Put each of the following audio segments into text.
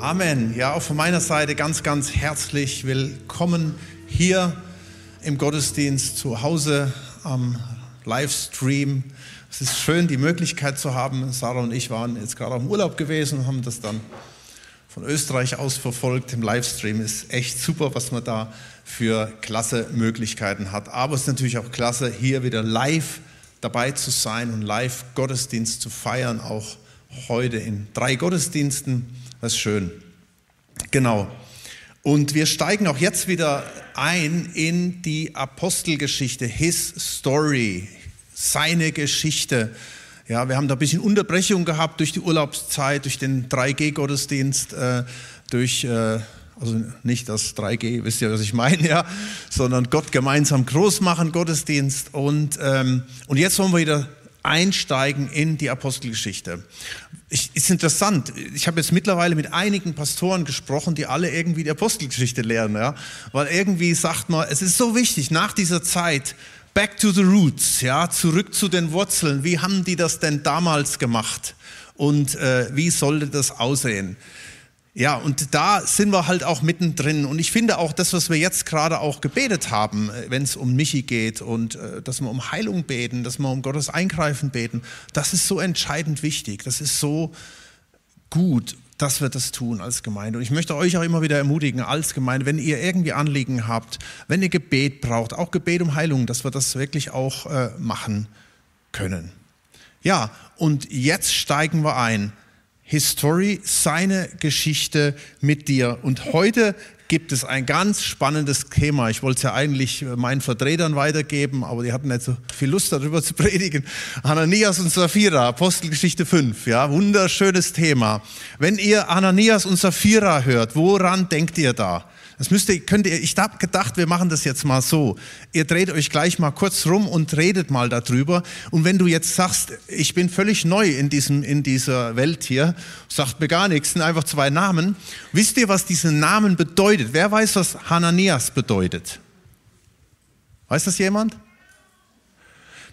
Amen. Ja, auch von meiner Seite ganz, ganz herzlich willkommen hier im Gottesdienst zu Hause am Livestream. Es ist schön, die Möglichkeit zu haben. Sarah und ich waren jetzt gerade dem Urlaub gewesen und haben das dann von Österreich aus verfolgt. Im Livestream ist echt super, was man da für klasse Möglichkeiten hat. Aber es ist natürlich auch klasse, hier wieder live dabei zu sein und live Gottesdienst zu feiern, auch heute in drei Gottesdiensten. Das ist schön. Genau. Und wir steigen auch jetzt wieder ein in die Apostelgeschichte, His Story, seine Geschichte. Ja, wir haben da ein bisschen Unterbrechung gehabt durch die Urlaubszeit, durch den 3G-Gottesdienst, äh, durch, äh, also nicht das 3G, wisst ihr, was ich meine, ja, sondern Gott gemeinsam groß machen, Gottesdienst. Und, ähm, und jetzt wollen wir wieder einsteigen in die Apostelgeschichte. Ich, ist interessant. Ich habe jetzt mittlerweile mit einigen Pastoren gesprochen, die alle irgendwie die Apostelgeschichte lernen, ja, weil irgendwie sagt man, es ist so wichtig nach dieser Zeit back to the roots, ja, zurück zu den Wurzeln. Wie haben die das denn damals gemacht und äh, wie sollte das aussehen? Ja, und da sind wir halt auch mittendrin. Und ich finde auch das, was wir jetzt gerade auch gebetet haben, äh, wenn es um Michi geht und äh, dass wir um Heilung beten, dass wir um Gottes Eingreifen beten, das ist so entscheidend wichtig. Das ist so gut, dass wir das tun als Gemeinde. Und ich möchte euch auch immer wieder ermutigen, als Gemeinde, wenn ihr irgendwie Anliegen habt, wenn ihr Gebet braucht, auch Gebet um Heilung, dass wir das wirklich auch äh, machen können. Ja, und jetzt steigen wir ein History, seine Geschichte mit dir. Und heute gibt es ein ganz spannendes Thema. Ich wollte es ja eigentlich meinen Vertretern weitergeben, aber die hatten nicht so viel Lust darüber zu predigen. Ananias und Sapphira, Apostelgeschichte 5, ja, wunderschönes Thema. Wenn ihr Ananias und Sapphira hört, woran denkt ihr da? Das müsst ihr, könnt ihr, ich habe gedacht, wir machen das jetzt mal so. Ihr dreht euch gleich mal kurz rum und redet mal darüber. Und wenn du jetzt sagst, ich bin völlig neu in, diesem, in dieser Welt hier, sagt mir gar nichts, sind einfach zwei Namen. Wisst ihr, was diese Namen bedeutet? Wer weiß, was Hananias bedeutet? Weiß das jemand?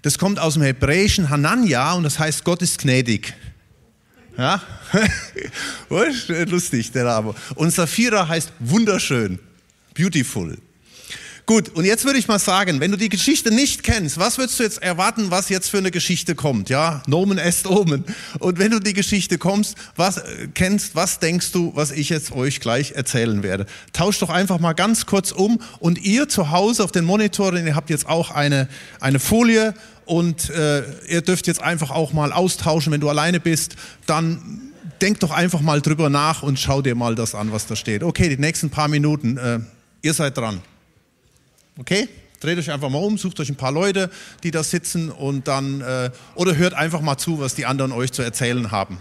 Das kommt aus dem hebräischen Hanania und das heißt Gott ist gnädig. Ja? Lustig, der Name. Und Saphira heißt wunderschön, beautiful. Gut, und jetzt würde ich mal sagen, wenn du die Geschichte nicht kennst, was würdest du jetzt erwarten, was jetzt für eine Geschichte kommt? Ja, Nomen est Omen. Und wenn du die Geschichte kommst, was äh, kennst, was denkst du, was ich jetzt euch gleich erzählen werde? Tausch doch einfach mal ganz kurz um und ihr zu Hause auf den Monitoren, ihr habt jetzt auch eine, eine Folie und äh, ihr dürft jetzt einfach auch mal austauschen, wenn du alleine bist, dann denk doch einfach mal drüber nach und schau dir mal das an, was da steht. Okay, die nächsten paar Minuten, äh, ihr seid dran. Okay? Dreht euch einfach mal um, sucht euch ein paar Leute, die da sitzen und dann, äh, oder hört einfach mal zu, was die anderen euch zu erzählen haben.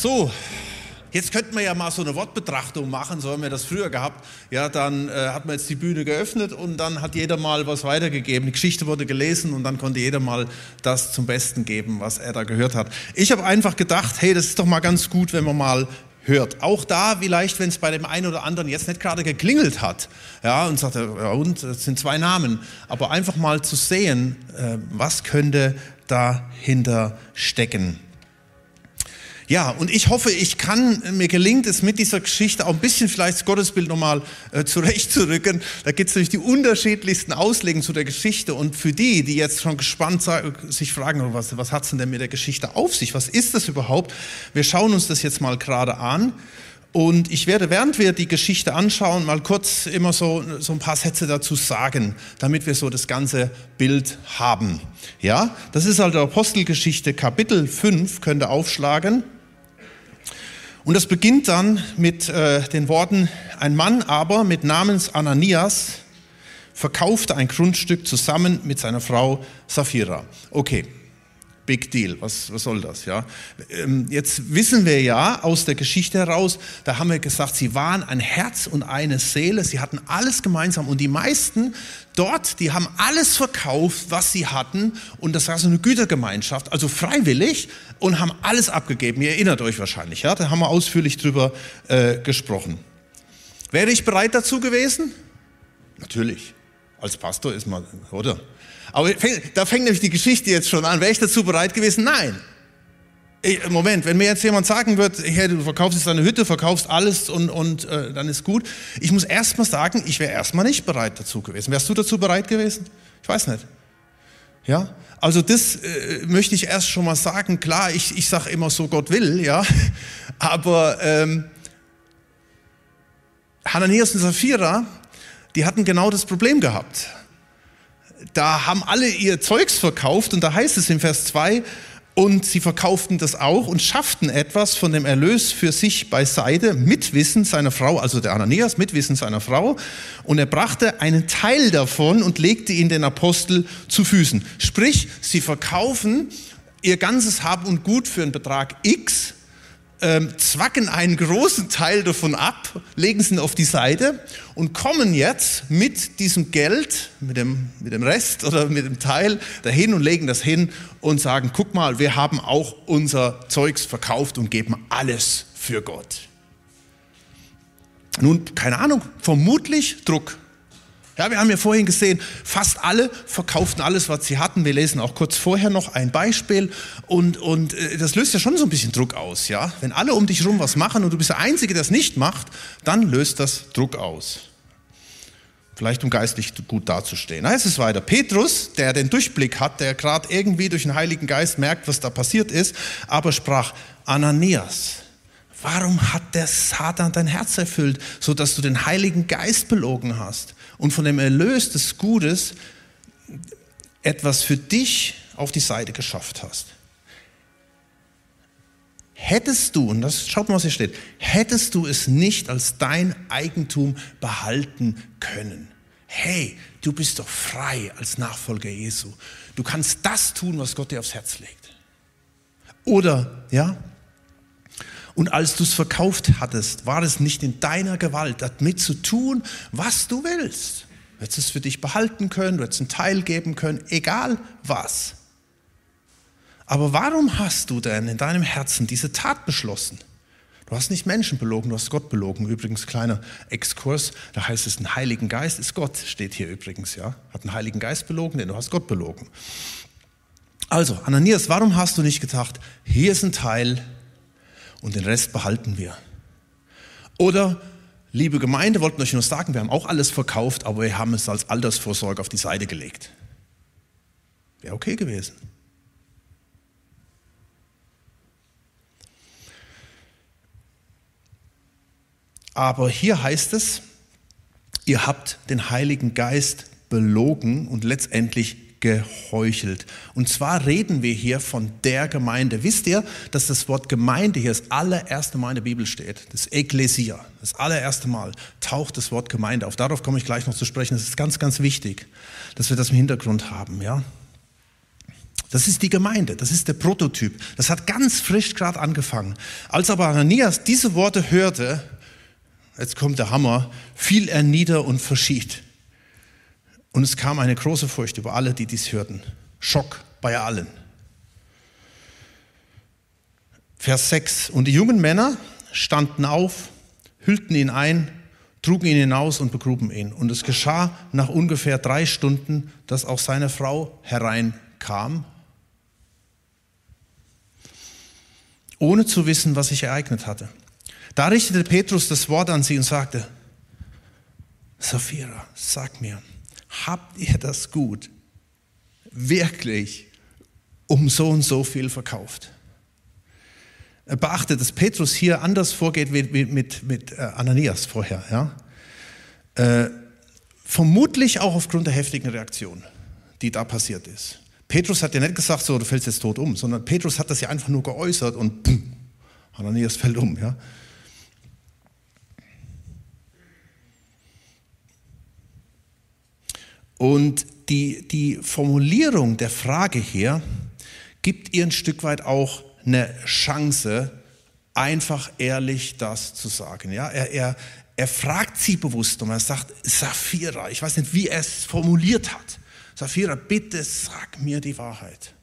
So, Jetzt könnten wir ja mal so eine Wortbetrachtung machen, so haben wir das früher gehabt. Ja, dann äh, hat man jetzt die Bühne geöffnet und dann hat jeder mal was weitergegeben. Die Geschichte wurde gelesen und dann konnte jeder mal das zum Besten geben, was er da gehört hat. Ich habe einfach gedacht, hey, das ist doch mal ganz gut, wenn man mal hört. Auch da vielleicht, wenn es bei dem einen oder anderen jetzt nicht gerade geklingelt hat, ja, und sagt, ja, und, das sind zwei Namen, aber einfach mal zu sehen, äh, was könnte dahinter stecken. Ja, und ich hoffe, ich kann, mir gelingt es mit dieser Geschichte auch ein bisschen vielleicht das Gottesbild nochmal äh, zurechtzurücken. Da gibt es nämlich die unterschiedlichsten Auslegungen zu der Geschichte. Und für die, die jetzt schon gespannt sich fragen, oh, was, was hat es denn mit der Geschichte auf sich? Was ist das überhaupt? Wir schauen uns das jetzt mal gerade an. Und ich werde, während wir die Geschichte anschauen, mal kurz immer so, so ein paar Sätze dazu sagen, damit wir so das ganze Bild haben. Ja, das ist also Apostelgeschichte Kapitel 5, könnt ihr aufschlagen. Und das beginnt dann mit äh, den Worten, ein Mann aber mit Namens Ananias verkaufte ein Grundstück zusammen mit seiner Frau Sapphira. Okay, Big Deal. Was, was soll das? Ja? Ähm, jetzt wissen wir ja aus der Geschichte heraus, da haben wir gesagt, sie waren ein Herz und eine Seele, sie hatten alles gemeinsam und die meisten dort, die haben alles verkauft, was sie hatten und das war so eine Gütergemeinschaft, also freiwillig und haben alles abgegeben. Ihr erinnert euch wahrscheinlich, ja? da haben wir ausführlich drüber äh, gesprochen. Wäre ich bereit dazu gewesen? Natürlich. Als Pastor ist man, oder? Aber da fängt nämlich die Geschichte jetzt schon an. Wäre ich dazu bereit gewesen? Nein. Moment, wenn mir jetzt jemand sagen wird, hey, du verkaufst jetzt deine Hütte, verkaufst alles und, und äh, dann ist gut. Ich muss erstmal sagen, ich wäre erstmal nicht bereit dazu gewesen. Wärst du dazu bereit gewesen? Ich weiß nicht. Ja, also das äh, möchte ich erst schon mal sagen. Klar, ich, ich sage immer so, Gott will, ja. Aber ähm, Hananias und Sapphira, die hatten genau das Problem gehabt da haben alle ihr Zeugs verkauft und da heißt es im Vers 2, und sie verkauften das auch und schafften etwas von dem Erlös für sich beiseite mit Wissen seiner Frau, also der Ananias mit Wissen seiner Frau. Und er brachte einen Teil davon und legte ihn den Apostel zu Füßen. Sprich, sie verkaufen ihr ganzes Hab und Gut für einen Betrag X ähm, zwacken einen großen Teil davon ab, legen es auf die Seite und kommen jetzt mit diesem Geld, mit dem, mit dem Rest oder mit dem Teil dahin und legen das hin und sagen, guck mal, wir haben auch unser Zeugs verkauft und geben alles für Gott. Nun, keine Ahnung, vermutlich Druck. Ja, wir haben ja vorhin gesehen, fast alle verkauften alles, was sie hatten. Wir lesen auch kurz vorher noch ein Beispiel und, und äh, das löst ja schon so ein bisschen Druck aus. Ja? Wenn alle um dich herum was machen und du bist der Einzige, der es nicht macht, dann löst das Druck aus. Vielleicht um geistlich gut dazustehen. Da heißt es weiter. Petrus, der den Durchblick hat, der gerade irgendwie durch den Heiligen Geist merkt, was da passiert ist, aber sprach, Ananias, warum hat der Satan dein Herz erfüllt, sodass du den Heiligen Geist belogen hast? und von dem Erlös des Gutes etwas für dich auf die Seite geschafft hast. Hättest du, und das schaut mal, was hier steht, hättest du es nicht als dein Eigentum behalten können. Hey, du bist doch frei als Nachfolger Jesu. Du kannst das tun, was Gott dir aufs Herz legt. Oder, ja, und als du es verkauft hattest, war es nicht in deiner Gewalt, damit zu tun, was du willst. Du hättest es für dich behalten können, du hättest einen Teil geben können, egal was. Aber warum hast du denn in deinem Herzen diese Tat beschlossen? Du hast nicht Menschen belogen, du hast Gott belogen. Übrigens, kleiner Exkurs, da heißt es, ein Heiligen Geist ist Gott, steht hier übrigens, ja. Hat einen Heiligen Geist belogen, denn du hast Gott belogen. Also, Ananias, warum hast du nicht gedacht, hier ist ein Teil, und den Rest behalten wir. Oder, liebe Gemeinde, wollten euch nur sagen, wir haben auch alles verkauft, aber wir haben es als Altersvorsorge auf die Seite gelegt. Wäre okay gewesen. Aber hier heißt es, ihr habt den Heiligen Geist belogen und letztendlich geheuchelt. Und zwar reden wir hier von der Gemeinde. Wisst ihr, dass das Wort Gemeinde hier das allererste Mal in der Bibel steht? Das Ekklesia. Das allererste Mal taucht das Wort Gemeinde auf. Darauf komme ich gleich noch zu sprechen. Das ist ganz, ganz wichtig, dass wir das im Hintergrund haben, ja? Das ist die Gemeinde, das ist der Prototyp. Das hat ganz frisch gerade angefangen. Als aber Ananias diese Worte hörte, jetzt kommt der Hammer, fiel er nieder und verschied. Und es kam eine große Furcht über alle, die dies hörten. Schock bei allen. Vers 6. Und die jungen Männer standen auf, hüllten ihn ein, trugen ihn hinaus und begruben ihn. Und es geschah nach ungefähr drei Stunden, dass auch seine Frau hereinkam, ohne zu wissen, was sich ereignet hatte. Da richtete Petrus das Wort an sie und sagte, Sapphira, sag mir, habt ihr das Gut wirklich um so und so viel verkauft? Beachtet, dass Petrus hier anders vorgeht wie mit, mit, mit äh, Ananias vorher. Ja? Äh, vermutlich auch aufgrund der heftigen Reaktion, die da passiert ist. Petrus hat ja nicht gesagt, so, du fällst jetzt tot um, sondern Petrus hat das ja einfach nur geäußert und pum, Ananias fällt um. Ja? Und die, die Formulierung der Frage hier gibt ihr ein Stück weit auch eine Chance, einfach ehrlich das zu sagen. Ja, er, er, er fragt sie bewusst und er sagt, Sapphira, ich weiß nicht, wie er es formuliert hat. Sapphira, bitte sag mir die Wahrheit.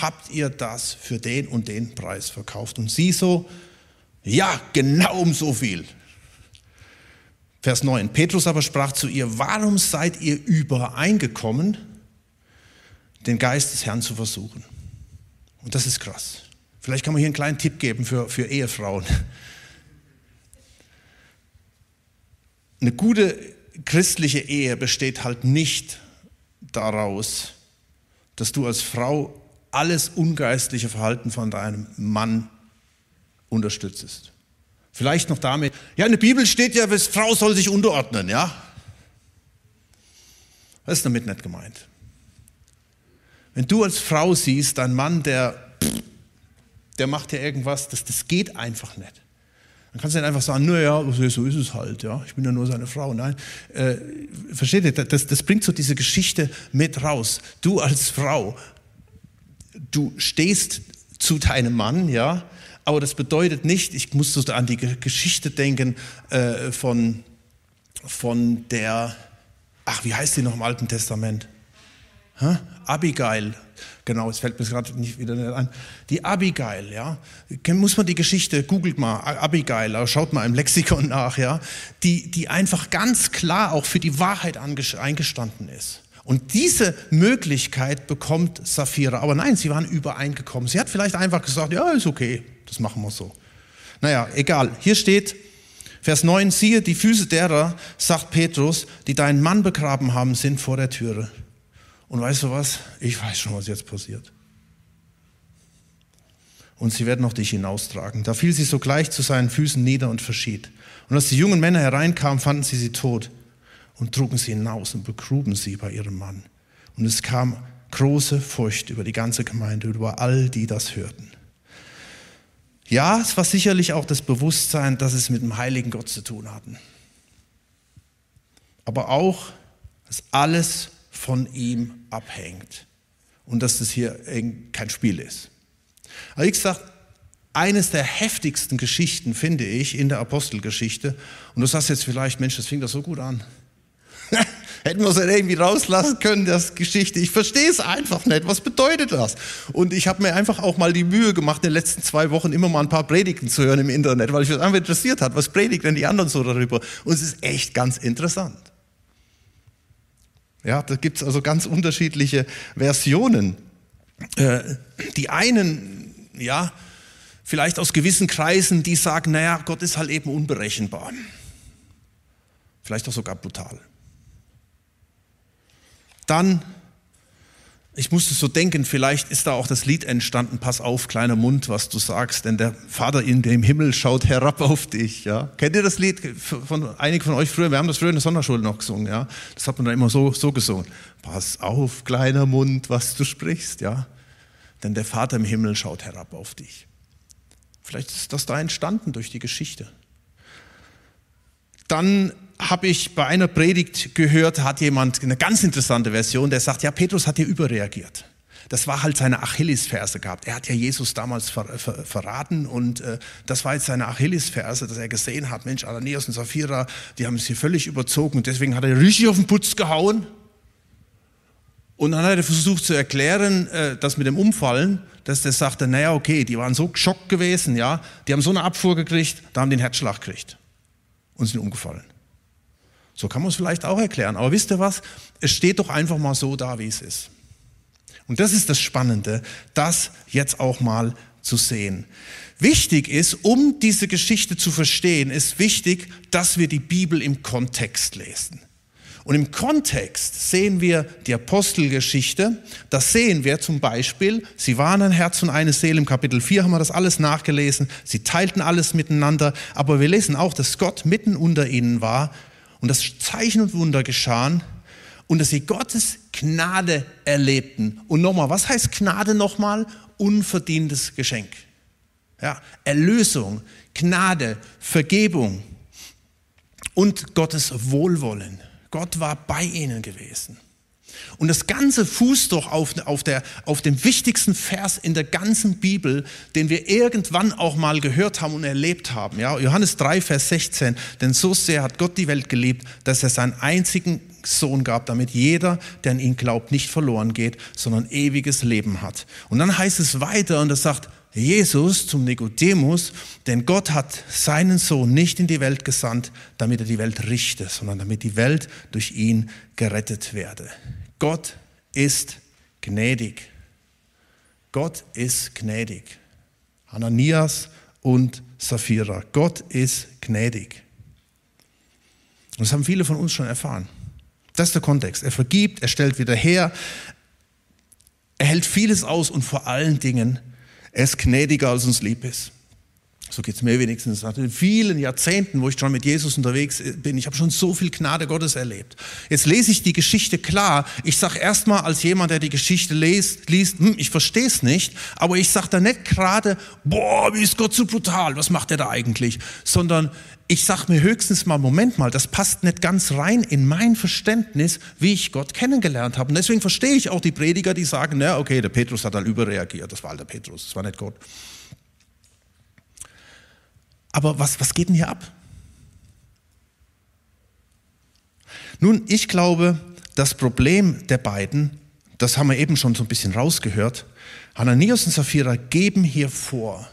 Habt ihr das für den und den Preis verkauft? Und sie so, ja, genau um so viel. Vers 9. Petrus aber sprach zu ihr, warum seid ihr übereingekommen, den Geist des Herrn zu versuchen? Und das ist krass. Vielleicht kann man hier einen kleinen Tipp geben für, für Ehefrauen. Eine gute christliche Ehe besteht halt nicht daraus, dass du als Frau alles ungeistliche Verhalten von deinem Mann unterstützest. Vielleicht noch damit, ja, in der Bibel steht ja, Frau soll sich unterordnen, ja. Das ist damit nicht gemeint. Wenn du als Frau siehst, dein Mann, der, der macht ja irgendwas, das, das geht einfach nicht. Dann kannst du nicht einfach sagen, naja, so ist es halt, ja, ich bin ja nur seine Frau. Nein, äh, versteht ihr, das, das bringt so diese Geschichte mit raus. Du als Frau, du stehst zu deinem Mann, ja, aber das bedeutet nicht, ich muss so an die Geschichte denken äh, von, von der, ach, wie heißt die noch im Alten Testament? Hä? Abigail, genau, es fällt mir gerade nicht wieder nicht ein. Die Abigail, ja, muss man die Geschichte, googelt mal Abigail, schaut mal im Lexikon nach, ja, die, die einfach ganz klar auch für die Wahrheit eingestanden ist. Und diese Möglichkeit bekommt Sapphira. Aber nein, sie waren übereingekommen. Sie hat vielleicht einfach gesagt, ja, ist okay, das machen wir so. Naja, egal. Hier steht, Vers 9, siehe, die Füße derer, sagt Petrus, die deinen Mann begraben haben, sind vor der Türe. Und weißt du was? Ich weiß schon, was jetzt passiert. Und sie werden auch dich hinaustragen. Da fiel sie sogleich zu seinen Füßen nieder und verschied. Und als die jungen Männer hereinkamen, fanden sie sie tot und trugen sie hinaus und begruben sie bei ihrem Mann. Und es kam große Furcht über die ganze Gemeinde, über all die das hörten. Ja, es war sicherlich auch das Bewusstsein, dass es mit dem heiligen Gott zu tun hatten. Aber auch, dass alles von ihm abhängt und dass das hier kein Spiel ist. Aber ich sage, eines der heftigsten Geschichten finde ich in der Apostelgeschichte, und du sagst jetzt vielleicht, Mensch, das fing doch so gut an. Hätten wir es irgendwie rauslassen können, das Geschichte. Ich verstehe es einfach nicht. Was bedeutet das? Und ich habe mir einfach auch mal die Mühe gemacht, in den letzten zwei Wochen immer mal ein paar Predigten zu hören im Internet, weil ich mich einfach interessiert hat. Was predigt denn die anderen so darüber? Und es ist echt ganz interessant. Ja, da gibt es also ganz unterschiedliche Versionen. Äh, die einen, ja, vielleicht aus gewissen Kreisen, die sagen, naja, Gott ist halt eben unberechenbar. Vielleicht auch sogar brutal dann, ich musste so denken, vielleicht ist da auch das Lied entstanden, pass auf, kleiner Mund, was du sagst, denn der Vater in dem Himmel schaut herab auf dich. Ja? Kennt ihr das Lied von einigen von euch früher? Wir haben das früher in der Sonderschule noch gesungen. Ja? Das hat man dann immer so, so gesungen. Pass auf, kleiner Mund, was du sprichst. Ja? Denn der Vater im Himmel schaut herab auf dich. Vielleicht ist das da entstanden durch die Geschichte. Dann habe ich bei einer Predigt gehört, hat jemand eine ganz interessante Version, der sagt, ja, Petrus hat hier überreagiert. Das war halt seine Achillesferse gehabt. Er hat ja Jesus damals ver, ver, verraten und äh, das war jetzt seine Achillesferse, dass er gesehen hat, Mensch, Ananias und Sapphira, die haben es hier völlig überzogen und deswegen hat er richtig auf den Putz gehauen. Und dann hat er versucht zu erklären, äh, das mit dem Umfallen, dass der sagte, naja, okay, die waren so geschockt gewesen, ja, die haben so eine Abfuhr gekriegt, da haben einen Herzschlag gekriegt und sind umgefallen. So kann man es vielleicht auch erklären. Aber wisst ihr was? Es steht doch einfach mal so da, wie es ist. Und das ist das Spannende, das jetzt auch mal zu sehen. Wichtig ist, um diese Geschichte zu verstehen, ist wichtig, dass wir die Bibel im Kontext lesen. Und im Kontext sehen wir die Apostelgeschichte. Das sehen wir zum Beispiel, sie waren ein Herz und eine Seele. Im Kapitel 4 haben wir das alles nachgelesen. Sie teilten alles miteinander. Aber wir lesen auch, dass Gott mitten unter ihnen war und dass Zeichen und Wunder geschahen und dass sie Gottes Gnade erlebten. Und nochmal, was heißt Gnade nochmal? Unverdientes Geschenk. Ja, Erlösung, Gnade, Vergebung und Gottes Wohlwollen. Gott war bei ihnen gewesen. Und das Ganze fußt doch auf, auf, der, auf dem wichtigsten Vers in der ganzen Bibel, den wir irgendwann auch mal gehört haben und erlebt haben. Ja, Johannes 3, Vers 16. Denn so sehr hat Gott die Welt geliebt, dass er seinen einzigen Sohn gab, damit jeder, der an ihn glaubt, nicht verloren geht, sondern ewiges Leben hat. Und dann heißt es weiter und es sagt, Jesus zum Nikodemus, denn Gott hat seinen Sohn nicht in die Welt gesandt, damit er die Welt richte, sondern damit die Welt durch ihn gerettet werde. Gott ist gnädig. Gott ist gnädig. Ananias und Sapphira. Gott ist gnädig. Und das haben viele von uns schon erfahren. Das ist der Kontext. Er vergibt, er stellt wieder her, er hält vieles aus und vor allen Dingen er ist gnädiger, als uns lieb ist. So geht es mir wenigstens. Nach den vielen Jahrzehnten, wo ich schon mit Jesus unterwegs bin, ich habe schon so viel Gnade Gottes erlebt. Jetzt lese ich die Geschichte klar. Ich sage erstmal als jemand, der die Geschichte liest, liest hm, ich verstehe es nicht, aber ich sage da nicht gerade, boah, wie ist Gott so brutal, was macht er da eigentlich? Sondern ich sage mir höchstens mal, Moment mal, das passt nicht ganz rein in mein Verständnis, wie ich Gott kennengelernt habe. Und deswegen verstehe ich auch die Prediger, die sagen, na okay, der Petrus hat halt überreagiert, das war halt der Petrus, das war nicht Gott. Aber was, was geht denn hier ab? Nun, ich glaube, das Problem der beiden, das haben wir eben schon so ein bisschen rausgehört, Hananias und Sapphira geben hier vor,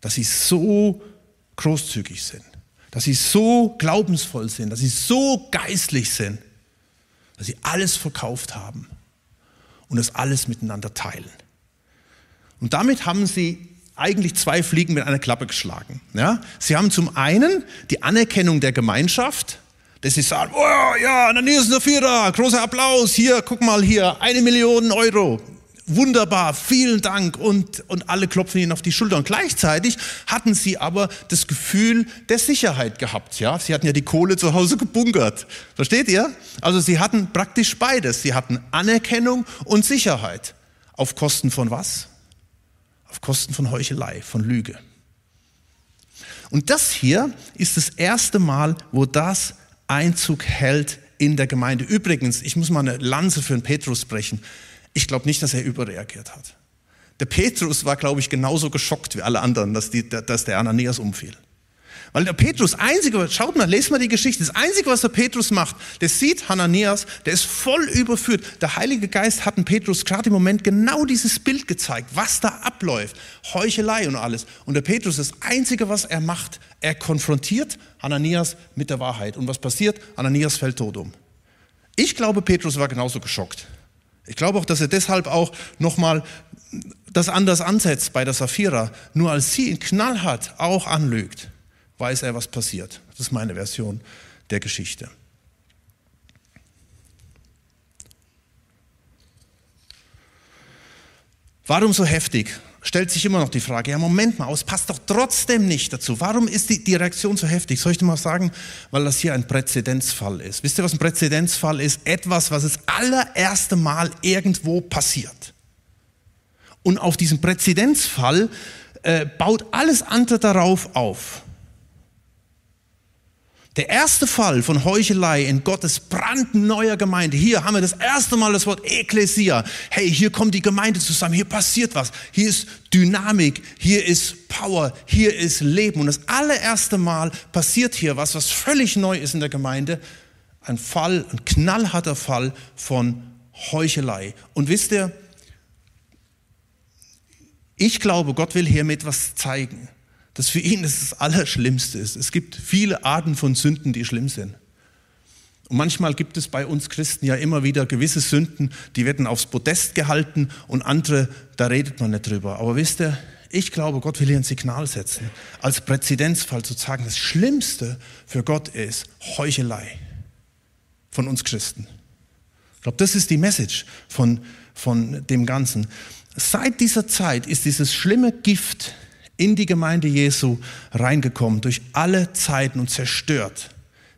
dass sie so großzügig sind dass sie so glaubensvoll sind, dass sie so geistlich sind, dass sie alles verkauft haben und es alles miteinander teilen. Und damit haben sie eigentlich zwei Fliegen mit einer Klappe geschlagen. Ja? Sie haben zum einen die Anerkennung der Gemeinschaft, dass sie sagen, oh ja, Ananias und Sapphira, großer Applaus, hier, guck mal hier, eine Million Euro wunderbar, vielen Dank und, und alle klopfen ihnen auf die Schulter. Und gleichzeitig hatten sie aber das Gefühl der Sicherheit gehabt. Ja? Sie hatten ja die Kohle zu Hause gebunkert. Versteht ihr? Also sie hatten praktisch beides. Sie hatten Anerkennung und Sicherheit. Auf Kosten von was? Auf Kosten von Heuchelei, von Lüge. Und das hier ist das erste Mal, wo das Einzug hält in der Gemeinde. Übrigens, ich muss mal eine Lanze für den Petrus brechen. Ich glaube nicht, dass er überreagiert hat. Der Petrus war, glaube ich, genauso geschockt wie alle anderen, dass, die, dass der Ananias umfiel. Weil der Petrus, einzige, schaut mal, lest mal die Geschichte, das Einzige, was der Petrus macht, der sieht Hananias, der ist voll überführt. Der Heilige Geist hat dem Petrus gerade im Moment genau dieses Bild gezeigt, was da abläuft. Heuchelei und alles. Und der Petrus, das Einzige, was er macht, er konfrontiert Hananias mit der Wahrheit. Und was passiert? Hananias fällt tot um. Ich glaube, Petrus war genauso geschockt. Ich glaube auch, dass er deshalb auch nochmal das anders ansetzt bei der Saphira. Nur als sie ihn knallhart auch anlügt, weiß er, was passiert. Das ist meine Version der Geschichte. Warum so heftig? stellt sich immer noch die Frage, ja Moment mal, es passt doch trotzdem nicht dazu. Warum ist die, die Reaktion so heftig? Soll ich dir mal sagen, weil das hier ein Präzedenzfall ist. Wisst ihr, was ein Präzedenzfall ist? Etwas, was das allererste Mal irgendwo passiert. Und auf diesem Präzedenzfall äh, baut alles andere darauf auf. Der erste Fall von Heuchelei in Gottes brandneuer Gemeinde. Hier haben wir das erste Mal das Wort Ekklesia. Hey, hier kommt die Gemeinde zusammen. Hier passiert was. Hier ist Dynamik. Hier ist Power. Hier ist Leben. Und das allererste Mal passiert hier was, was völlig neu ist in der Gemeinde. Ein Fall, ein knallharter Fall von Heuchelei. Und wisst ihr, ich glaube, Gott will hiermit was zeigen dass für ihn das, das Allerschlimmste ist. Es gibt viele Arten von Sünden, die schlimm sind. Und manchmal gibt es bei uns Christen ja immer wieder gewisse Sünden, die werden aufs Podest gehalten und andere, da redet man nicht drüber. Aber wisst ihr, ich glaube, Gott will hier ein Signal setzen, als Präzedenzfall zu sagen, das Schlimmste für Gott ist Heuchelei von uns Christen. Ich glaube, das ist die Message von, von dem Ganzen. Seit dieser Zeit ist dieses schlimme Gift in die Gemeinde Jesu reingekommen, durch alle Zeiten und zerstört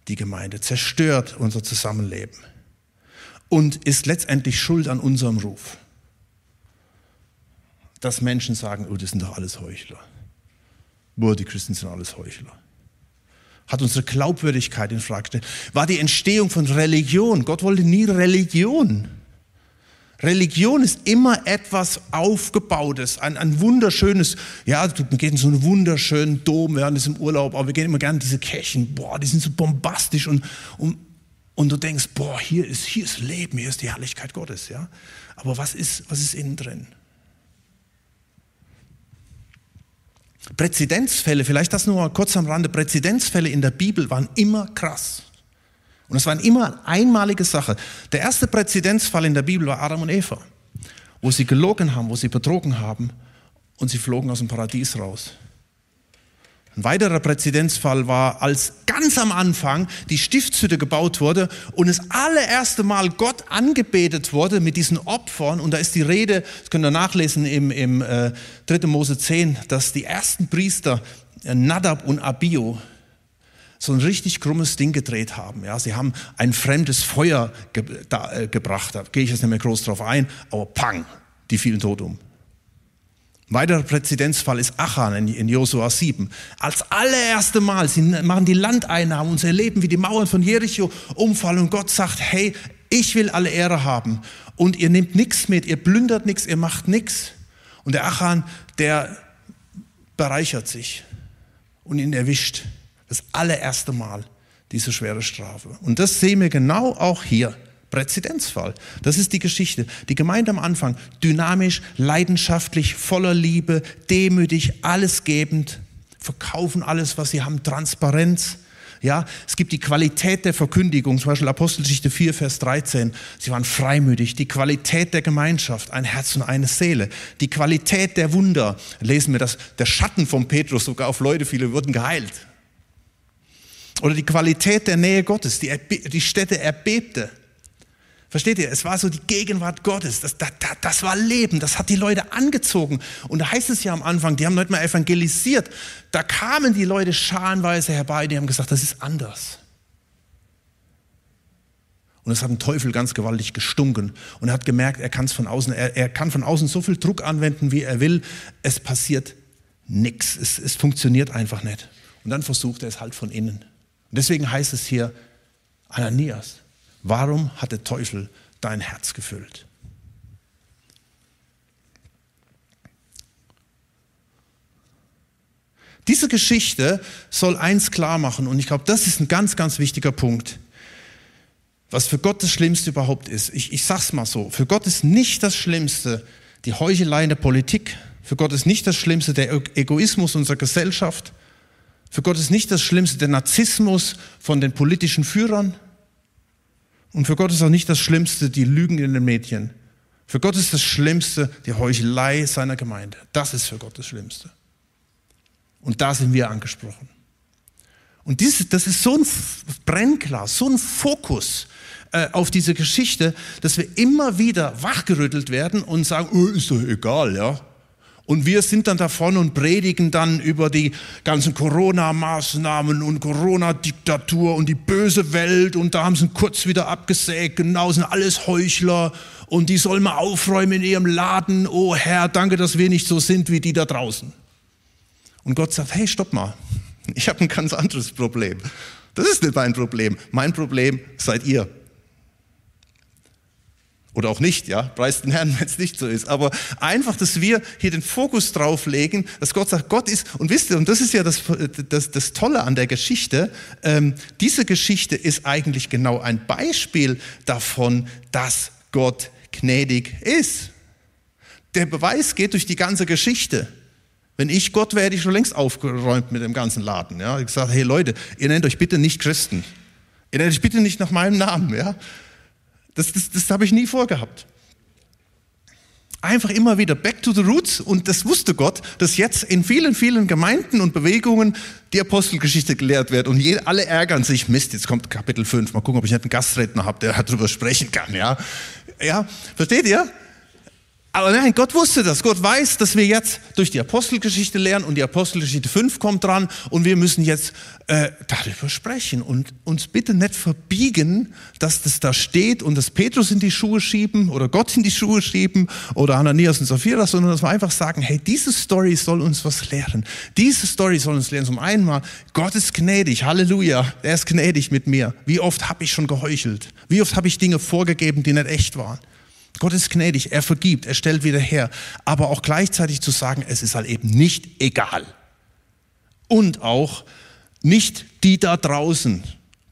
die Gemeinde, zerstört unser Zusammenleben und ist letztendlich schuld an unserem Ruf. Dass Menschen sagen, oh, das sind doch alles Heuchler. Boah, die Christen sind alles Heuchler. Hat unsere Glaubwürdigkeit in Frage gestellt. War die Entstehung von Religion. Gott wollte nie Religion. Religion ist immer etwas Aufgebautes, ein, ein wunderschönes, ja, man geht in so einen wunderschönen Dom während des im Urlaub, aber wir gehen immer gerne in diese Kirchen, boah, die sind so bombastisch und, und, und du denkst, boah, hier ist, hier ist Leben, hier ist die Herrlichkeit Gottes, ja. Aber was ist, was ist innen drin? Präzedenzfälle, vielleicht das nur mal kurz am Rande, Präzedenzfälle in der Bibel waren immer krass. Und es war immer eine einmalige Sache. Der erste Präzedenzfall in der Bibel war Adam und Eva, wo sie gelogen haben, wo sie betrogen haben und sie flogen aus dem Paradies raus. Ein weiterer Präzedenzfall war, als ganz am Anfang die Stiftshütte gebaut wurde und das allererste Mal Gott angebetet wurde mit diesen Opfern. Und da ist die Rede, das könnt ihr nachlesen im, im äh, 3. Mose 10, dass die ersten Priester, äh, Nadab und Abio, so ein richtig krummes Ding gedreht haben. Ja, sie haben ein fremdes Feuer ge da, äh, gebracht. Da gehe ich jetzt nicht mehr groß drauf ein, aber pang, die fielen tot um. Weiterer Präzedenzfall ist Achan in, in Josua 7. Als allererste Mal, sie machen die Landeinnahme und sie erleben, wie die Mauern von Jericho umfallen und Gott sagt, hey, ich will alle Ehre haben und ihr nehmt nichts mit, ihr plündert nichts, ihr macht nichts. Und der Achan, der bereichert sich und ihn erwischt. Das allererste Mal diese schwere Strafe. Und das sehen wir genau auch hier. Präzedenzfall. Das ist die Geschichte. Die Gemeinde am Anfang, dynamisch, leidenschaftlich, voller Liebe, demütig, allesgebend, verkaufen alles, was sie haben, Transparenz. Ja, es gibt die Qualität der Verkündigung, zum Beispiel Apostelgeschichte 4, Vers 13. Sie waren freimütig. Die Qualität der Gemeinschaft, ein Herz und eine Seele. Die Qualität der Wunder, lesen wir das, der Schatten von Petrus sogar auf Leute, viele wurden geheilt. Oder die Qualität der Nähe Gottes, die, die Städte erbebte. Versteht ihr? Es war so die Gegenwart Gottes. Das, das, das war Leben. Das hat die Leute angezogen. Und da heißt es ja am Anfang, die haben nicht mal evangelisiert. Da kamen die Leute scharenweise herbei, die haben gesagt, das ist anders. Und es hat ein Teufel ganz gewaltig gestunken. Und er hat gemerkt, er kann es von außen, er, er kann von außen so viel Druck anwenden, wie er will. Es passiert nichts. Es, es funktioniert einfach nicht. Und dann versucht er es halt von innen. Und deswegen heißt es hier, Ananias, warum hat der Teufel dein Herz gefüllt? Diese Geschichte soll eins klar machen und ich glaube, das ist ein ganz, ganz wichtiger Punkt. Was für Gott das Schlimmste überhaupt ist. Ich, ich sag's mal so. Für Gott ist nicht das Schlimmste die Heuchelei in der Politik. Für Gott ist nicht das Schlimmste der Egoismus unserer Gesellschaft. Für Gott ist nicht das Schlimmste der Narzissmus von den politischen Führern. Und für Gott ist auch nicht das Schlimmste die Lügen in den Medien. Für Gott ist das Schlimmste die Heuchelei seiner Gemeinde. Das ist für Gott das Schlimmste. Und da sind wir angesprochen. Und dies, das ist so ein Brennglas, so ein Fokus äh, auf diese Geschichte, dass wir immer wieder wachgerüttelt werden und sagen, oh, ist doch egal, ja. Und wir sind dann da vorne und predigen dann über die ganzen Corona-Maßnahmen und Corona-Diktatur und die böse Welt und da haben sie kurz wieder abgesägt, genau, sind alles Heuchler und die sollen mal aufräumen in ihrem Laden. Oh Herr, danke, dass wir nicht so sind wie die da draußen. Und Gott sagt, hey, stopp mal, ich habe ein ganz anderes Problem. Das ist nicht mein Problem. Mein Problem seid ihr. Oder auch nicht, ja. Preist den Herrn, wenn es nicht so ist. Aber einfach, dass wir hier den Fokus drauf legen, dass Gott sagt, Gott ist, und wisst ihr, und das ist ja das, das, das Tolle an der Geschichte, ähm, diese Geschichte ist eigentlich genau ein Beispiel davon, dass Gott gnädig ist. Der Beweis geht durch die ganze Geschichte. Wenn ich Gott wäre, hätte ich schon längst aufgeräumt mit dem ganzen Laden. Ja? Ich gesagt, hey Leute, ihr nennt euch bitte nicht Christen. Ihr nennt euch bitte nicht nach meinem Namen. Ja? Das, das, das habe ich nie vorgehabt. Einfach immer wieder back to the roots und das wusste Gott, dass jetzt in vielen, vielen Gemeinden und Bewegungen die Apostelgeschichte gelehrt wird und je, alle ärgern sich, Mist, jetzt kommt Kapitel 5, mal gucken, ob ich nicht einen Gastredner habe, der darüber sprechen kann, ja. Ja, versteht ihr? Aber nein, Gott wusste das. Gott weiß, dass wir jetzt durch die Apostelgeschichte lernen und die Apostelgeschichte 5 kommt dran und wir müssen jetzt äh, darüber sprechen und uns bitte nicht verbiegen, dass das da steht und dass Petrus in die Schuhe schieben oder Gott in die Schuhe schieben oder Ananias und Sapphira, sondern dass wir einfach sagen, hey, diese Story soll uns was lehren. Diese Story soll uns lehren. Zum einen mal, Gott ist gnädig, Halleluja, er ist gnädig mit mir. Wie oft habe ich schon geheuchelt? Wie oft habe ich Dinge vorgegeben, die nicht echt waren? Gott ist gnädig, er vergibt, er stellt wieder her. Aber auch gleichzeitig zu sagen, es ist halt eben nicht egal. Und auch nicht die da draußen.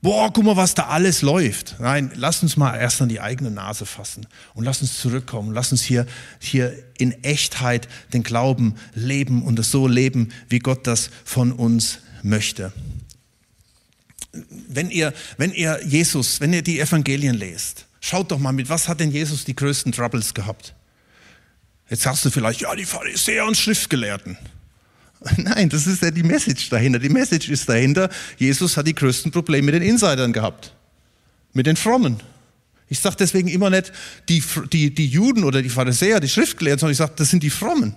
Boah, guck mal, was da alles läuft. Nein, lass uns mal erst an die eigene Nase fassen und lass uns zurückkommen. Lass uns hier, hier in Echtheit den Glauben leben und es so leben, wie Gott das von uns möchte. Wenn ihr, wenn ihr Jesus, wenn ihr die Evangelien lest, Schaut doch mal, mit was hat denn Jesus die größten Troubles gehabt? Jetzt sagst du vielleicht, ja, die Pharisäer und Schriftgelehrten. Nein, das ist ja die Message dahinter. Die Message ist dahinter, Jesus hat die größten Probleme mit den Insidern gehabt. Mit den Frommen. Ich sage deswegen immer nicht die, die, die Juden oder die Pharisäer, die Schriftgelehrten, sondern ich sage, das sind die Frommen.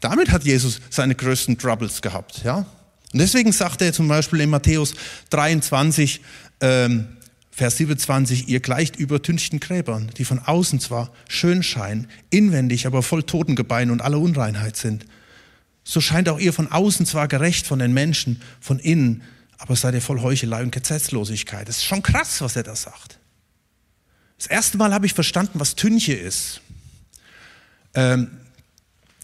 Damit hat Jesus seine größten Troubles gehabt. Ja? Und deswegen sagt er zum Beispiel in Matthäus 23, ähm, Vers 27, ihr gleicht übertünchten Gräbern, die von außen zwar schön scheinen, inwendig aber voll Totengebeine und aller Unreinheit sind. So scheint auch ihr von außen zwar gerecht von den Menschen, von innen, aber seid ihr voll Heuchelei und Gesetzlosigkeit. Das ist schon krass, was er da sagt. Das erste Mal habe ich verstanden, was Tünche ist. Ähm,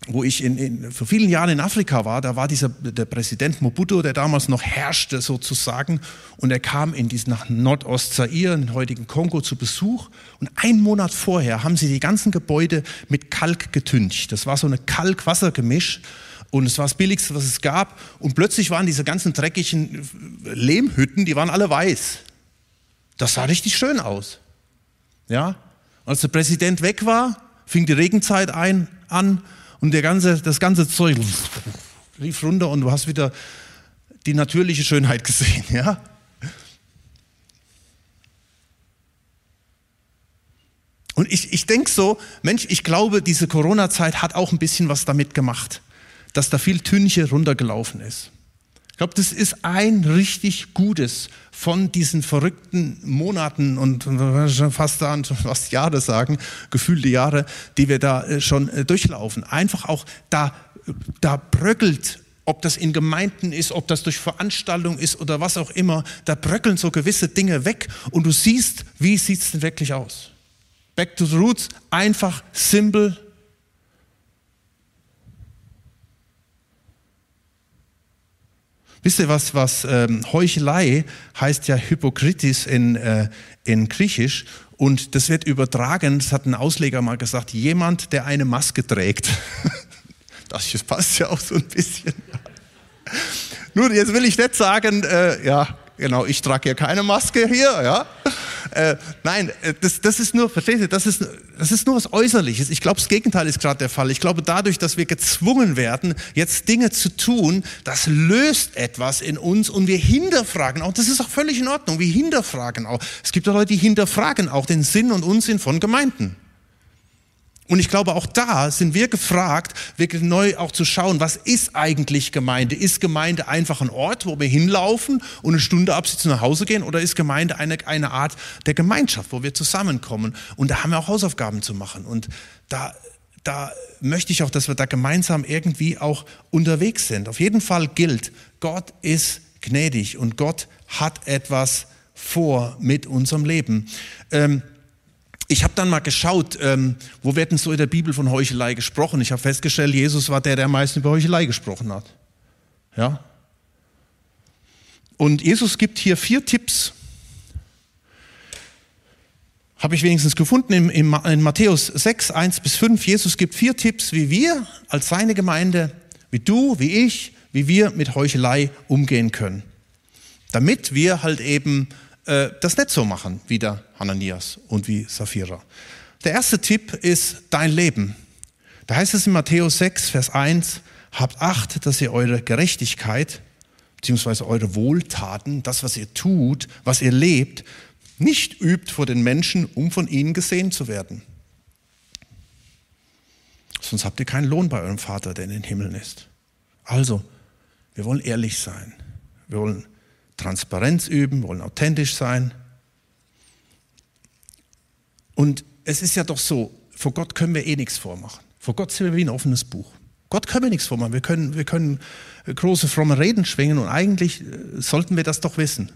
wo ich in, in, vor vielen Jahren in Afrika war, da war dieser der Präsident Mobutu, der damals noch herrschte sozusagen, und er kam in diesen nach Nordost-Zaire, in den heutigen Kongo, zu Besuch. Und einen Monat vorher haben sie die ganzen Gebäude mit Kalk getüncht. Das war so eine Kalk-Wasser-Gemisch. Und es war das Billigste, was es gab. Und plötzlich waren diese ganzen dreckigen Lehmhütten, die waren alle weiß. Das sah richtig schön aus. Ja? Als der Präsident weg war, fing die Regenzeit ein, an und der ganze, das ganze Zeug lief runter und du hast wieder die natürliche Schönheit gesehen. Ja? Und ich, ich denke so, Mensch, ich glaube, diese Corona-Zeit hat auch ein bisschen was damit gemacht, dass da viel Tünche runtergelaufen ist. Ich glaube, das ist ein richtig gutes von diesen verrückten Monaten und schon fast da, fast Jahre sagen, gefühlte Jahre, die wir da äh, schon äh, durchlaufen. Einfach auch da, da bröckelt ob das in Gemeinden ist, ob das durch Veranstaltungen ist oder was auch immer, da bröckeln so gewisse Dinge weg und du siehst, wie sieht es denn wirklich aus? Back to the roots, einfach, simpel, Wisst ihr was, was ähm, Heuchelei heißt ja Hypokritis in, äh, in Griechisch und das wird übertragen, das hat ein Ausleger mal gesagt, jemand, der eine Maske trägt. das passt ja auch so ein bisschen. Nur jetzt will ich nicht sagen, äh, ja, genau, ich trage ja keine Maske hier, ja. Äh, nein, äh, das, das ist nur, versteht ihr, das ist, das ist nur was Äußerliches. Ich glaube, das Gegenteil ist gerade der Fall. Ich glaube, dadurch, dass wir gezwungen werden, jetzt Dinge zu tun, das löst etwas in uns und wir hinterfragen auch. Das ist auch völlig in Ordnung. Wir hinterfragen auch. Es gibt auch Leute, die hinterfragen auch den Sinn und Unsinn von Gemeinden. Und ich glaube, auch da sind wir gefragt, wirklich neu auch zu schauen, was ist eigentlich Gemeinde? Ist Gemeinde einfach ein Ort, wo wir hinlaufen und eine Stunde absitzen nach Hause gehen? Oder ist Gemeinde eine, eine Art der Gemeinschaft, wo wir zusammenkommen? Und da haben wir auch Hausaufgaben zu machen. Und da, da möchte ich auch, dass wir da gemeinsam irgendwie auch unterwegs sind. Auf jeden Fall gilt, Gott ist gnädig und Gott hat etwas vor mit unserem Leben. Ähm, ich habe dann mal geschaut, ähm, wo wird denn so in der Bibel von Heuchelei gesprochen? Ich habe festgestellt, Jesus war der, der am meisten über Heuchelei gesprochen hat. Ja? Und Jesus gibt hier vier Tipps, habe ich wenigstens gefunden in, in Matthäus 6, 1 bis 5. Jesus gibt vier Tipps, wie wir als seine Gemeinde, wie du, wie ich, wie wir mit Heuchelei umgehen können. Damit wir halt eben äh, das nicht so machen wie der Hananias und wie Sapphira. Der erste Tipp ist dein Leben. Da heißt es in Matthäus 6, Vers 1, habt Acht, dass ihr eure Gerechtigkeit beziehungsweise eure Wohltaten, das, was ihr tut, was ihr lebt, nicht übt vor den Menschen, um von ihnen gesehen zu werden. Sonst habt ihr keinen Lohn bei eurem Vater, der in den Himmeln ist. Also, wir wollen ehrlich sein. Wir wollen Transparenz üben, wollen authentisch sein. Und es ist ja doch so, vor Gott können wir eh nichts vormachen. Vor Gott sind wir wie ein offenes Buch. Gott können wir nichts vormachen. Wir können, wir können große fromme Reden schwingen und eigentlich äh, sollten wir das doch wissen.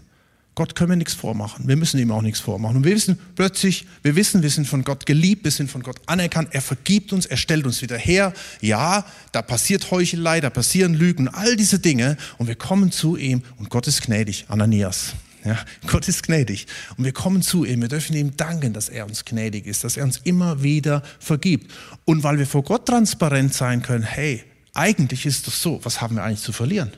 Gott können wir nichts vormachen. Wir müssen ihm auch nichts vormachen. Und wir wissen plötzlich, wir wissen, wir sind von Gott geliebt, wir sind von Gott anerkannt. Er vergibt uns, er stellt uns wieder her. Ja, da passiert Heuchelei, da passieren Lügen, all diese Dinge. Und wir kommen zu ihm und Gott ist gnädig. Ananias. Ja, Gott ist gnädig. Und wir kommen zu ihm. Wir dürfen ihm danken, dass er uns gnädig ist, dass er uns immer wieder vergibt. Und weil wir vor Gott transparent sein können, hey, eigentlich ist es so, was haben wir eigentlich zu verlieren?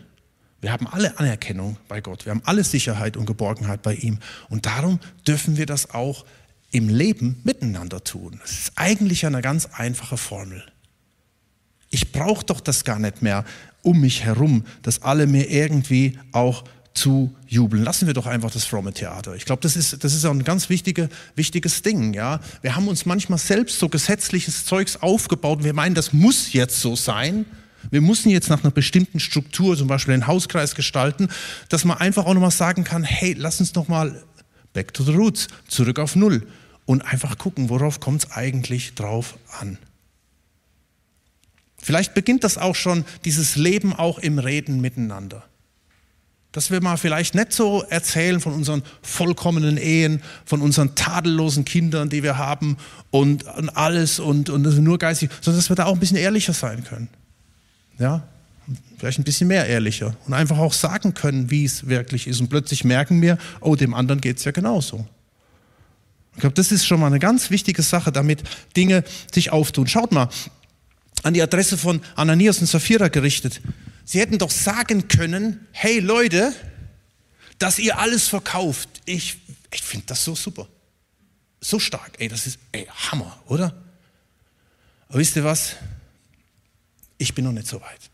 Wir haben alle Anerkennung bei Gott. Wir haben alle Sicherheit und Geborgenheit bei ihm. Und darum dürfen wir das auch im Leben miteinander tun. Das ist eigentlich eine ganz einfache Formel. Ich brauche doch das gar nicht mehr um mich herum, dass alle mir irgendwie auch zu jubeln. Lassen wir doch einfach das fromme Theater. Ich glaube, das ist, das ist auch ein ganz wichtige, wichtiges Ding. Ja? Wir haben uns manchmal selbst so gesetzliches Zeugs aufgebaut und wir meinen, das muss jetzt so sein. Wir müssen jetzt nach einer bestimmten Struktur, zum Beispiel den Hauskreis gestalten, dass man einfach auch nochmal sagen kann, hey, lass uns nochmal back to the roots, zurück auf Null und einfach gucken, worauf kommt es eigentlich drauf an. Vielleicht beginnt das auch schon, dieses Leben auch im Reden miteinander. Dass wir mal vielleicht nicht so erzählen von unseren vollkommenen Ehen, von unseren tadellosen Kindern, die wir haben und, und alles und, und nur geistig, sondern dass wir da auch ein bisschen ehrlicher sein können. Ja, vielleicht ein bisschen mehr ehrlicher und einfach auch sagen können, wie es wirklich ist. Und plötzlich merken wir, oh, dem anderen geht es ja genauso. Ich glaube, das ist schon mal eine ganz wichtige Sache, damit Dinge sich auftun. Schaut mal, an die Adresse von Ananias und Sapphira gerichtet. Sie hätten doch sagen können, hey Leute, dass ihr alles verkauft. Ich, ich finde das so super. So stark. Ey, das ist ey, Hammer, oder? Aber wisst ihr was? Ich bin noch nicht so weit.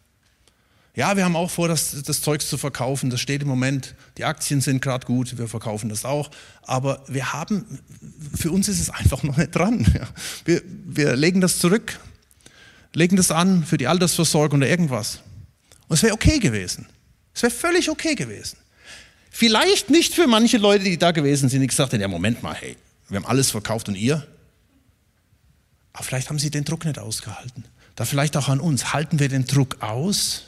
Ja, wir haben auch vor, das, das Zeugs zu verkaufen. Das steht im Moment. Die Aktien sind gerade gut. Wir verkaufen das auch. Aber wir haben, für uns ist es einfach noch nicht dran. Wir, wir legen das zurück, legen das an für die Altersversorgung oder irgendwas. Und es wäre okay gewesen. Es wäre völlig okay gewesen. Vielleicht nicht für manche Leute, die da gewesen sind, die gesagt haben, ja, Moment mal, hey, wir haben alles verkauft und ihr? Aber vielleicht haben sie den Druck nicht ausgehalten da vielleicht auch an uns, halten wir den Druck aus,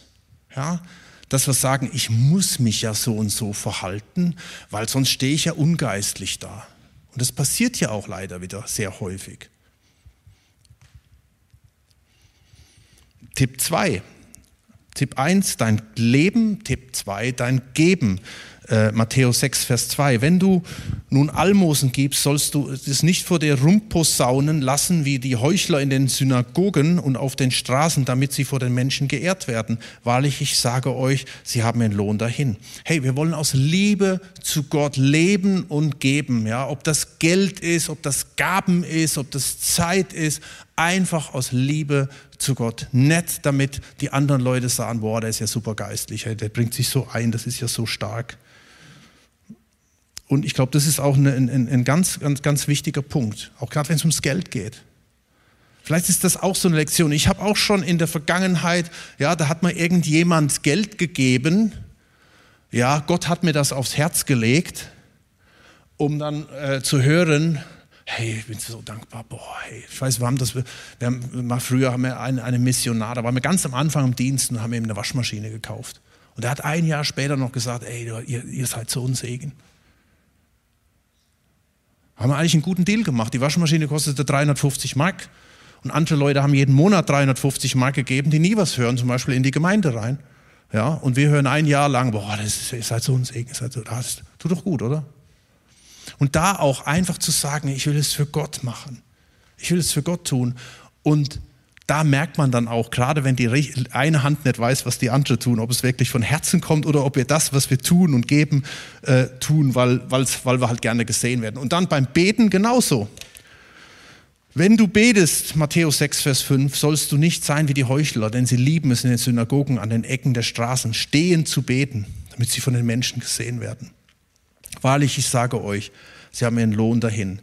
ja, dass wir sagen, ich muss mich ja so und so verhalten, weil sonst stehe ich ja ungeistlich da. Und das passiert ja auch leider wieder sehr häufig. Tipp 2. Tipp 1, dein Leben. Tipp 2, dein Geben äh, Matthäus 6, Vers 2. Wenn du nun Almosen gibst, sollst du es nicht vor dir rumposaunen lassen wie die Heuchler in den Synagogen und auf den Straßen, damit sie vor den Menschen geehrt werden. Wahrlich, ich sage euch, sie haben einen Lohn dahin. Hey, wir wollen aus Liebe zu Gott leben und geben. Ja, ob das Geld ist, ob das Gaben ist, ob das Zeit ist, einfach aus Liebe zu Gott. Nett, damit die anderen Leute sagen, boah, der ist ja super geistlich, der bringt sich so ein, das ist ja so stark. Und ich glaube, das ist auch ein, ein, ein ganz, ganz, ganz wichtiger Punkt, auch gerade wenn es ums Geld geht. Vielleicht ist das auch so eine Lektion. Ich habe auch schon in der Vergangenheit, ja, da hat mir irgendjemand Geld gegeben. Ja, Gott hat mir das aufs Herz gelegt, um dann äh, zu hören, hey, ich bin so dankbar, boah, hey, ich weiß, wir haben das, wir haben, mal früher haben wir einen, einen Missionar, da waren wir ganz am Anfang im Dienst und haben ihm eine Waschmaschine gekauft. Und er hat ein Jahr später noch gesagt, ey, ihr, ihr seid so ein Segen. Haben wir eigentlich einen guten Deal gemacht. Die Waschmaschine kostete 350 Mark und andere Leute haben jeden Monat 350 Mark gegeben, die nie was hören, zum Beispiel in die Gemeinde rein. Ja, und wir hören ein Jahr lang, boah, das ist, seid so ein Segen, ihr seid so, das tut doch gut, oder? Und da auch einfach zu sagen, ich will es für Gott machen. Ich will es für Gott tun. Und da merkt man dann auch, gerade wenn die eine Hand nicht weiß, was die andere tun, ob es wirklich von Herzen kommt oder ob wir das, was wir tun und geben, äh, tun, weil, weil wir halt gerne gesehen werden. Und dann beim Beten genauso. Wenn du betest, Matthäus 6, Vers 5, sollst du nicht sein wie die Heuchler, denn sie lieben es in den Synagogen an den Ecken der Straßen stehen zu beten, damit sie von den Menschen gesehen werden. Wahrlich, ich sage euch, sie haben ihren Lohn dahin.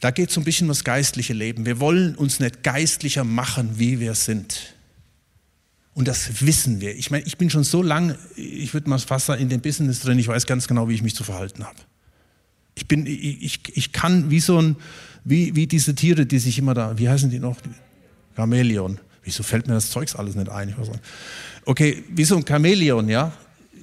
Da geht es so ein bisschen um das geistliche Leben. Wir wollen uns nicht geistlicher machen, wie wir sind. Und das wissen wir. Ich meine, ich bin schon so lange, ich würde mal fast sagen, in dem Business drin, ich weiß ganz genau, wie ich mich zu verhalten habe. Ich bin, ich, ich, ich kann wie so ein, wie, wie diese Tiere, die sich immer da, wie heißen die noch? Chamäleon. Wieso fällt mir das Zeugs alles nicht ein? Okay, wie so ein Chamäleon, ja?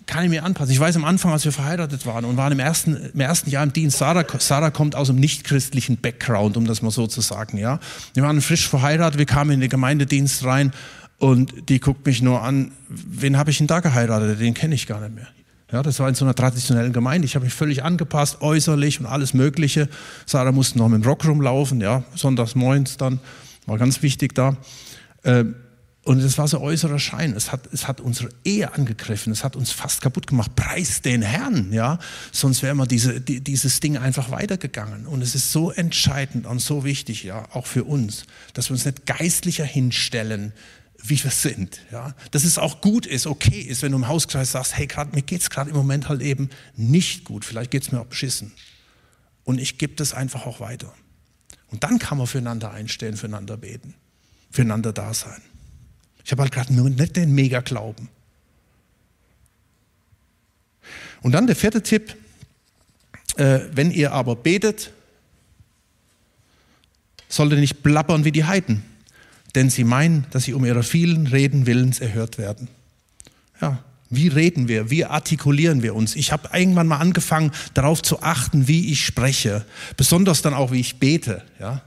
Kann ich mir anpassen. Ich weiß am Anfang, als wir verheiratet waren und waren im ersten, im ersten Jahr im Dienst, Sarah, Sarah kommt aus einem nichtchristlichen Background, um das mal so zu sagen, ja? Wir waren frisch verheiratet, wir kamen in den Gemeindedienst rein und die guckt mich nur an, wen habe ich denn da geheiratet? Den kenne ich gar nicht mehr. Ja, das war in so einer traditionellen Gemeinde. Ich habe mich völlig angepasst, äußerlich und alles Mögliche. Sarah musste noch mit dem Rock rumlaufen, ja, sonntags morgens dann, war ganz wichtig da. Ähm, und es war so äußerer Schein. Es hat, es hat unsere Ehe angegriffen. Es hat uns fast kaputt gemacht. Preis den Herrn, ja. Sonst wäre immer diese, die, dieses Ding einfach weitergegangen. Und es ist so entscheidend und so wichtig, ja, auch für uns, dass wir uns nicht geistlicher hinstellen, wie wir sind. Ja? Dass es auch gut ist, okay ist, wenn du im Hauskreis sagst, hey, grad, mir geht es gerade im Moment halt eben nicht gut, vielleicht geht es mir auch beschissen. Und ich gebe das einfach auch weiter. Und dann kann man füreinander einstellen, füreinander beten, füreinander da sein. Ich habe halt gerade nicht den Mega-Glauben. Und dann der vierte Tipp, äh, wenn ihr aber betet, solltet ihr nicht plappern wie die Heiden denn sie meinen, dass sie um ihrer vielen Reden willens erhört werden. Ja, wie reden wir? Wie artikulieren wir uns? Ich habe irgendwann mal angefangen, darauf zu achten, wie ich spreche, besonders dann auch, wie ich bete. Ja,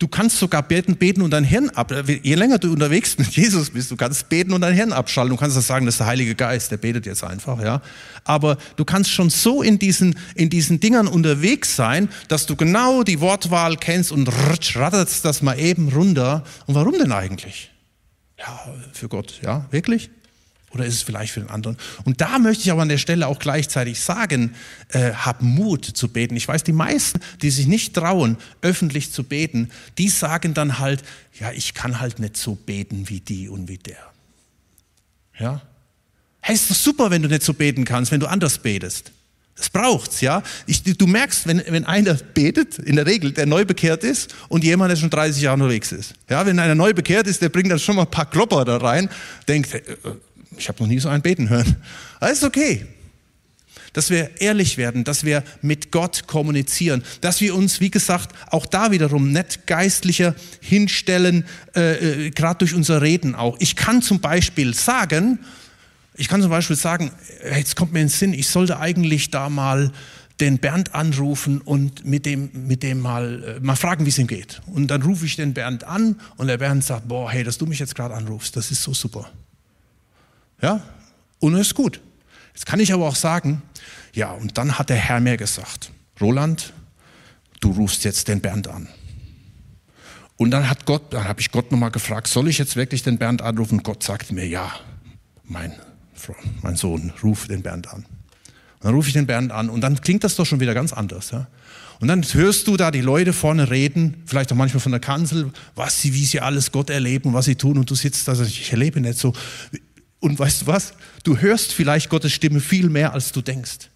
Du kannst sogar beten, beten und dein Hirn ab. Je länger du unterwegs mit Jesus bist, du kannst beten und dein Hirn abschalten. Du kannst das sagen, das ist der Heilige Geist, der betet jetzt einfach, ja. Aber du kannst schon so in diesen, in diesen Dingern unterwegs sein, dass du genau die Wortwahl kennst und ratterst das mal eben runter. Und warum denn eigentlich? Ja, für Gott, ja, wirklich? Oder ist es vielleicht für den anderen? Und da möchte ich aber an der Stelle auch gleichzeitig sagen, äh, hab Mut zu beten. Ich weiß, die meisten, die sich nicht trauen, öffentlich zu beten, die sagen dann halt, ja, ich kann halt nicht so beten wie die und wie der. Ja? Hey, ist doch super, wenn du nicht so beten kannst, wenn du anders betest. Das braucht's, ja. Ich, du merkst, wenn, wenn einer betet, in der Regel, der neu bekehrt ist und jemand, der schon 30 Jahre unterwegs ist. Ja, wenn einer neu bekehrt ist, der bringt dann schon mal ein paar Klopper da rein, denkt, äh, ich habe noch nie so einen beten hören. Alles okay. Dass wir ehrlich werden, dass wir mit Gott kommunizieren, dass wir uns, wie gesagt, auch da wiederum nicht geistlicher hinstellen, äh, äh, gerade durch unser Reden auch. Ich kann zum Beispiel sagen, ich kann zum Beispiel sagen, jetzt kommt mir in den Sinn, ich sollte eigentlich da mal den Bernd anrufen und mit dem, mit dem mal, äh, mal fragen, wie es ihm geht. Und dann rufe ich den Bernd an und der Bernd sagt, boah, hey, dass du mich jetzt gerade anrufst, das ist so super. Ja, und es ist gut. Jetzt kann ich aber auch sagen, ja, und dann hat der Herr mir gesagt, Roland, du rufst jetzt den Bernd an. Und dann hat Gott, dann habe ich Gott nochmal gefragt, soll ich jetzt wirklich den Bernd anrufen? Gott sagte mir, ja, mein, mein Sohn, ruf den Bernd an. Und dann rufe ich den Bernd an und dann klingt das doch schon wieder ganz anders. Ja? Und dann hörst du da die Leute vorne reden, vielleicht auch manchmal von der Kanzel, was sie, wie sie alles Gott erleben, was sie tun und du sitzt da, also ich erlebe nicht so. Und weißt du was? Du hörst vielleicht Gottes Stimme viel mehr, als du denkst.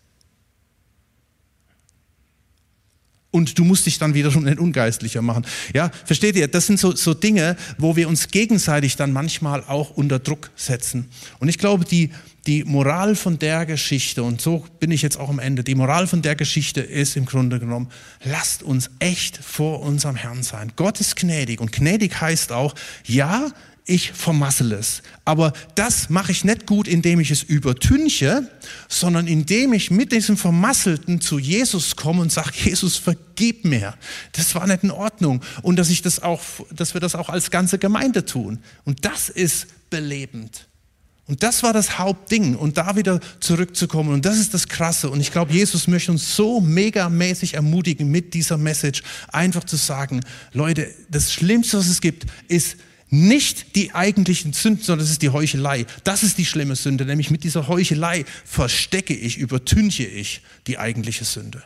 Und du musst dich dann wiederum nicht ungeistlicher machen. Ja, versteht ihr? Das sind so, so Dinge, wo wir uns gegenseitig dann manchmal auch unter Druck setzen. Und ich glaube, die, die Moral von der Geschichte, und so bin ich jetzt auch am Ende, die Moral von der Geschichte ist im Grunde genommen, lasst uns echt vor unserem Herrn sein. Gott ist gnädig und gnädig heißt auch, ja, ich vermassel es. Aber das mache ich nicht gut, indem ich es übertünche, sondern indem ich mit diesem Vermasselten zu Jesus komme und sage, Jesus, vergib mir. Das war nicht in Ordnung. Und dass ich das auch, dass wir das auch als ganze Gemeinde tun. Und das ist belebend. Und das war das Hauptding. Und da wieder zurückzukommen. Und das ist das Krasse. Und ich glaube, Jesus möchte uns so megamäßig ermutigen mit dieser Message, einfach zu sagen, Leute, das Schlimmste, was es gibt, ist, nicht die eigentlichen Sünden, sondern es ist die Heuchelei. Das ist die schlimme Sünde, nämlich mit dieser Heuchelei verstecke ich, übertünche ich die eigentliche Sünde.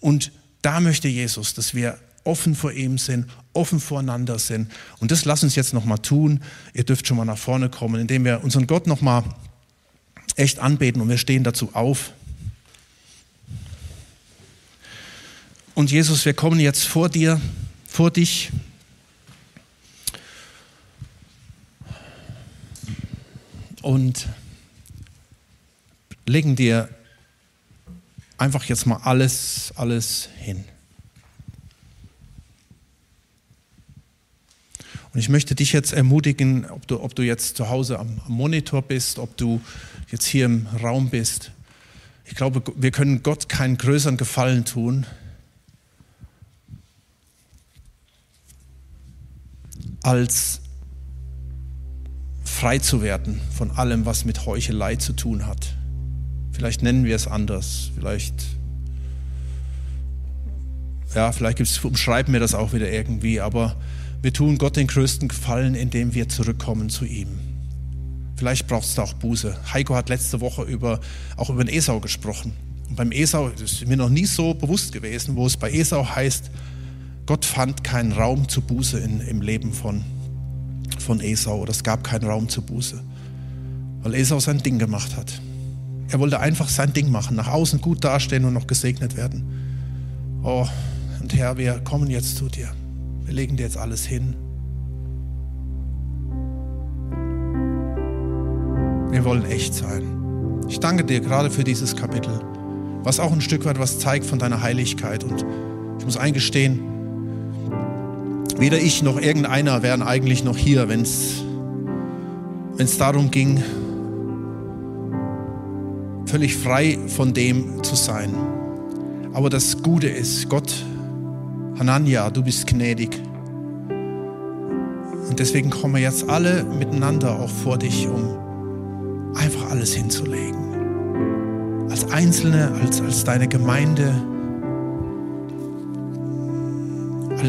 Und da möchte Jesus, dass wir offen vor ihm sind, offen voreinander sind. Und das lass uns jetzt nochmal tun. Ihr dürft schon mal nach vorne kommen, indem wir unseren Gott nochmal echt anbeten und wir stehen dazu auf. Und Jesus, wir kommen jetzt vor dir, vor dich. Und legen dir einfach jetzt mal alles, alles hin. Und ich möchte dich jetzt ermutigen, ob du, ob du jetzt zu Hause am, am Monitor bist, ob du jetzt hier im Raum bist. Ich glaube, wir können Gott keinen größeren Gefallen tun, als frei zu werden von allem, was mit Heuchelei zu tun hat. Vielleicht nennen wir es anders, vielleicht, ja, vielleicht umschreiben wir das auch wieder irgendwie, aber wir tun Gott den größten Gefallen, indem wir zurückkommen zu ihm. Vielleicht braucht es da auch Buße. Heiko hat letzte Woche über, auch über den Esau gesprochen. Und beim Esau, das ist mir noch nie so bewusst gewesen, wo es bei Esau heißt, Gott fand keinen Raum zur Buße in, im Leben von von Esau oder es gab keinen Raum zur Buße, weil Esau sein Ding gemacht hat. Er wollte einfach sein Ding machen, nach außen gut dastehen und noch gesegnet werden. Oh, und Herr, wir kommen jetzt zu dir. Wir legen dir jetzt alles hin. Wir wollen echt sein. Ich danke dir gerade für dieses Kapitel, was auch ein Stück weit was zeigt von deiner Heiligkeit. Und ich muss eingestehen, Weder ich noch irgendeiner wären eigentlich noch hier, wenn es darum ging, völlig frei von dem zu sein. Aber das Gute ist, Gott, Hanania, du bist gnädig. Und deswegen kommen wir jetzt alle miteinander auch vor dich, um einfach alles hinzulegen. Als Einzelne, als, als deine Gemeinde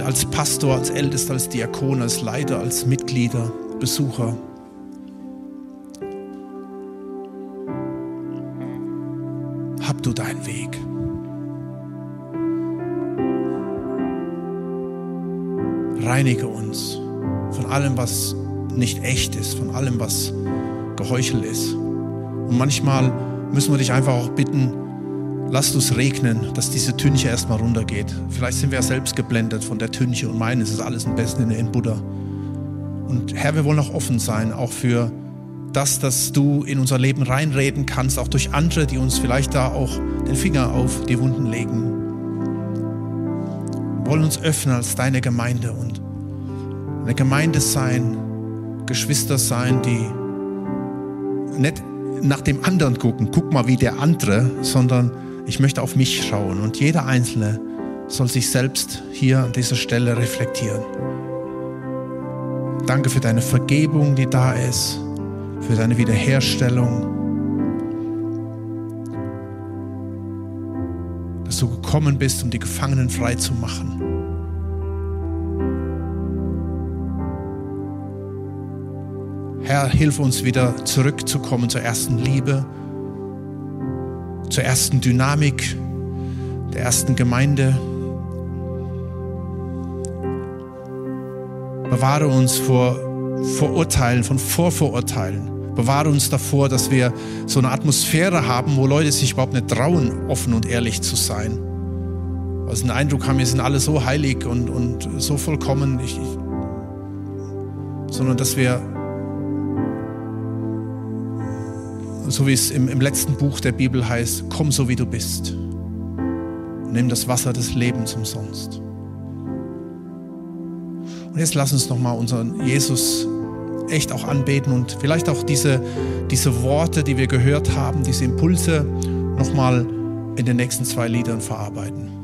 als Pastor, als Ältester, als Diakon, als Leiter, als Mitglieder, Besucher. Hab du deinen Weg. Reinige uns von allem, was nicht echt ist, von allem, was geheuchelt ist. Und manchmal müssen wir dich einfach auch bitten, Lasst uns regnen, dass diese Tünche erstmal runtergeht. Vielleicht sind wir ja selbst geblendet von der Tünche und meinen, es ist alles im Besten in Buddha. Und Herr, wir wollen auch offen sein, auch für das, dass du in unser Leben reinreden kannst, auch durch andere, die uns vielleicht da auch den Finger auf die Wunden legen. Wir wollen uns öffnen als deine Gemeinde und eine Gemeinde sein, Geschwister sein, die nicht nach dem anderen gucken, guck mal wie der andere, sondern ich möchte auf mich schauen und jeder Einzelne soll sich selbst hier an dieser Stelle reflektieren. Danke für deine Vergebung, die da ist, für deine Wiederherstellung, dass du gekommen bist, um die Gefangenen frei zu machen. Herr, hilf uns wieder zurückzukommen zur ersten Liebe zur ersten Dynamik der ersten Gemeinde. Bewahre uns vor Vorurteilen, von Vorvorurteilen. Bewahre uns davor, dass wir so eine Atmosphäre haben, wo Leute sich überhaupt nicht trauen, offen und ehrlich zu sein. Also den Eindruck haben, wir sind alle so heilig und, und so vollkommen, ich, ich, sondern dass wir so wie es im, im letzten Buch der Bibel heißt, komm so wie du bist. Nimm das Wasser des Lebens umsonst. Und jetzt lass uns nochmal unseren Jesus echt auch anbeten und vielleicht auch diese, diese Worte, die wir gehört haben, diese Impulse nochmal in den nächsten zwei Liedern verarbeiten.